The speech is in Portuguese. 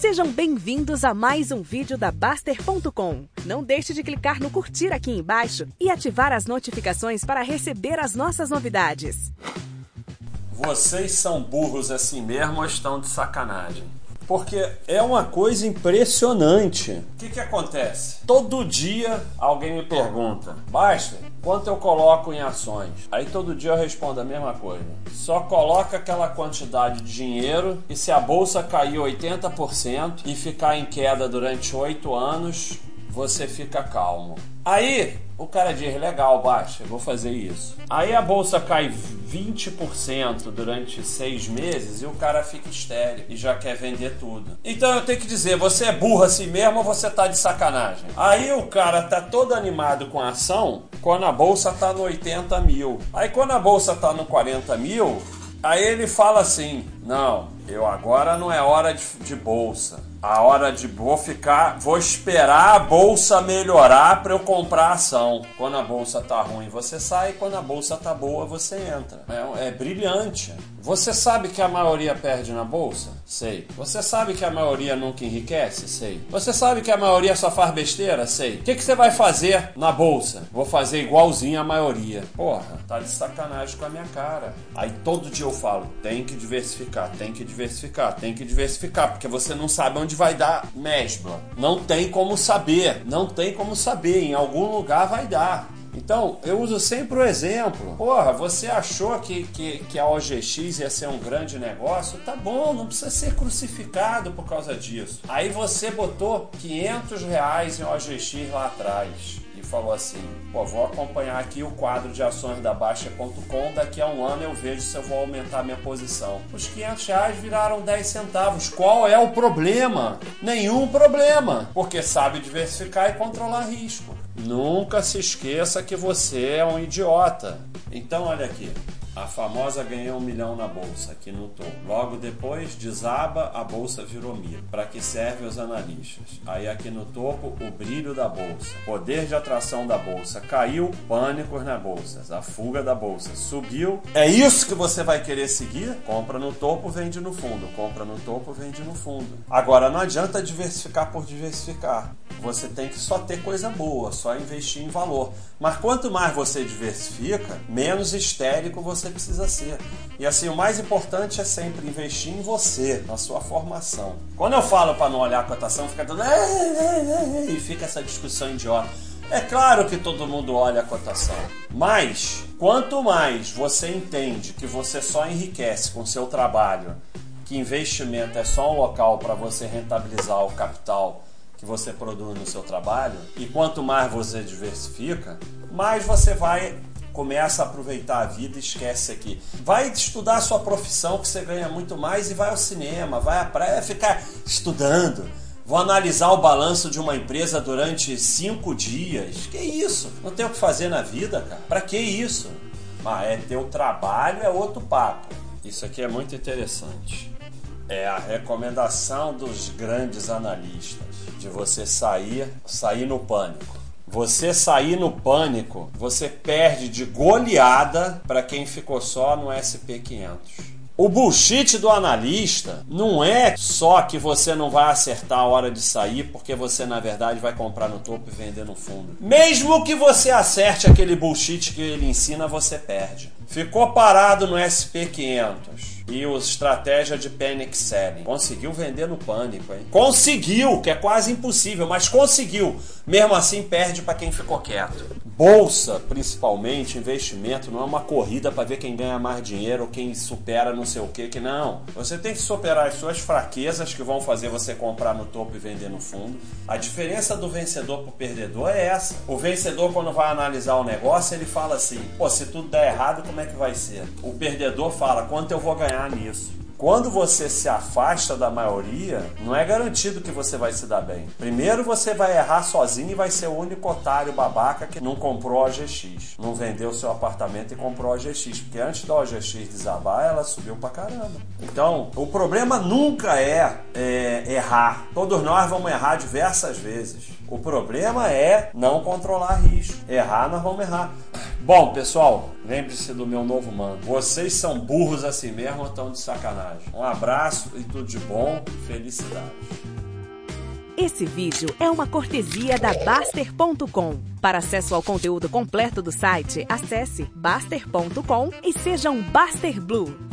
Sejam bem-vindos a mais um vídeo da Baster.com. Não deixe de clicar no curtir aqui embaixo e ativar as notificações para receber as nossas novidades. Vocês são burros assim mesmo ou estão de sacanagem? Porque é uma coisa impressionante. O que, que acontece? Todo dia alguém me pergunta, Basta, quanto eu coloco em ações? Aí todo dia eu respondo a mesma coisa. Só coloca aquela quantidade de dinheiro e se a bolsa cair 80% e ficar em queda durante 8 anos, você fica calmo. Aí o cara diz: legal, baixa, vou fazer isso. Aí a bolsa cai 20% durante seis meses e o cara fica estéreo e já quer vender tudo. Então eu tenho que dizer: você é burro assim mesmo ou você tá de sacanagem? Aí o cara tá todo animado com a ação quando a bolsa tá no 80 mil. Aí quando a bolsa tá no 40 mil, aí ele fala assim: não, eu agora não é hora de, de bolsa a hora de vou ficar, vou esperar a bolsa melhorar para eu comprar ação. Quando a bolsa tá ruim, você sai, quando a bolsa tá boa, você entra. É, é brilhante. Você sabe que a maioria perde na bolsa? Sei. Você sabe que a maioria nunca enriquece? Sei. Você sabe que a maioria só faz besteira? Sei. O que, que você vai fazer na bolsa? Vou fazer igualzinho a maioria. Porra, tá de sacanagem com a minha cara. Aí todo dia eu falo: tem que diversificar, tem que diversificar, tem que diversificar, porque você não sabe onde onde vai dar mesbla. Não tem como saber, não tem como saber, em algum lugar vai dar. Então, eu uso sempre o exemplo. Porra, você achou que, que, que a OGX ia ser um grande negócio? Tá bom, não precisa ser crucificado por causa disso. Aí você botou 500 reais em OGX lá atrás falou assim: pô, vou acompanhar aqui o quadro de ações da Baixa.com. Daqui a um ano eu vejo se eu vou aumentar minha posição. Os 500 reais viraram 10 centavos. Qual é o problema? Nenhum problema, porque sabe diversificar e controlar risco. Nunca se esqueça que você é um idiota. Então, olha aqui. A famosa ganhou um milhão na bolsa, aqui no topo. Logo depois, desaba, a bolsa virou mil. Para que serve os analistas? Aí aqui no topo, o brilho da bolsa. Poder de atração da bolsa. Caiu, pânicos na bolsa. A fuga da bolsa. Subiu. É isso que você vai querer seguir? Compra no topo, vende no fundo. Compra no topo, vende no fundo. Agora, não adianta diversificar por diversificar. Você tem que só ter coisa boa, só investir em valor. Mas quanto mais você diversifica, menos histérico você precisa ser. E assim, o mais importante é sempre investir em você, na sua formação. Quando eu falo para não olhar a cotação, fica tudo. E fica essa discussão idiota. É claro que todo mundo olha a cotação, mas quanto mais você entende que você só enriquece com seu trabalho, que investimento é só um local para você rentabilizar o capital que você produz no seu trabalho, e quanto mais você diversifica, mais você vai começa a aproveitar a vida e esquece aqui. Vai estudar a sua profissão que você ganha muito mais e vai ao cinema, vai à praia ficar estudando. Vou analisar o balanço de uma empresa durante cinco dias. Que isso? Não tem o que fazer na vida, cara. Para que isso? Ah, é teu trabalho, é outro papo. Isso aqui é muito interessante. É a recomendação dos grandes analistas de você sair, sair no pânico. Você sair no pânico, você perde de goleada para quem ficou só no SP500. O bullshit do analista não é só que você não vai acertar a hora de sair, porque você na verdade vai comprar no topo e vender no fundo. Mesmo que você acerte aquele bullshit que ele ensina, você perde. Ficou parado no SP500 e o estratégia de panic selling. Conseguiu vender no pânico, hein? Conseguiu, que é quase impossível, mas conseguiu. Mesmo assim, perde para quem ficou quieto. Bolsa, principalmente, investimento, não é uma corrida para ver quem ganha mais dinheiro ou quem supera não sei o que, que não. Você tem que superar as suas fraquezas que vão fazer você comprar no topo e vender no fundo. A diferença do vencedor pro perdedor é essa. O vencedor, quando vai analisar o negócio, ele fala assim: pô, se tudo der errado, como é que vai ser? O perdedor fala: quanto eu vou ganhar nisso? Quando você se afasta da maioria, não é garantido que você vai se dar bem. Primeiro você vai errar sozinho e vai ser o único otário babaca que não comprou a OGX. Não vendeu seu apartamento e comprou a OGX. Porque antes da OGX desabar, ela subiu pra caramba. Então, o problema nunca é, é errar. Todos nós vamos errar diversas vezes. O problema é não controlar risco. Errar, nós vamos errar. Bom, pessoal, lembre-se do meu novo mano. Vocês são burros assim mesmo ou estão de sacanagem? Um abraço e tudo de bom. Felicidades. Esse vídeo é uma cortesia da Baster.com. Para acesso ao conteúdo completo do site, acesse baster.com e seja um Baster Blue.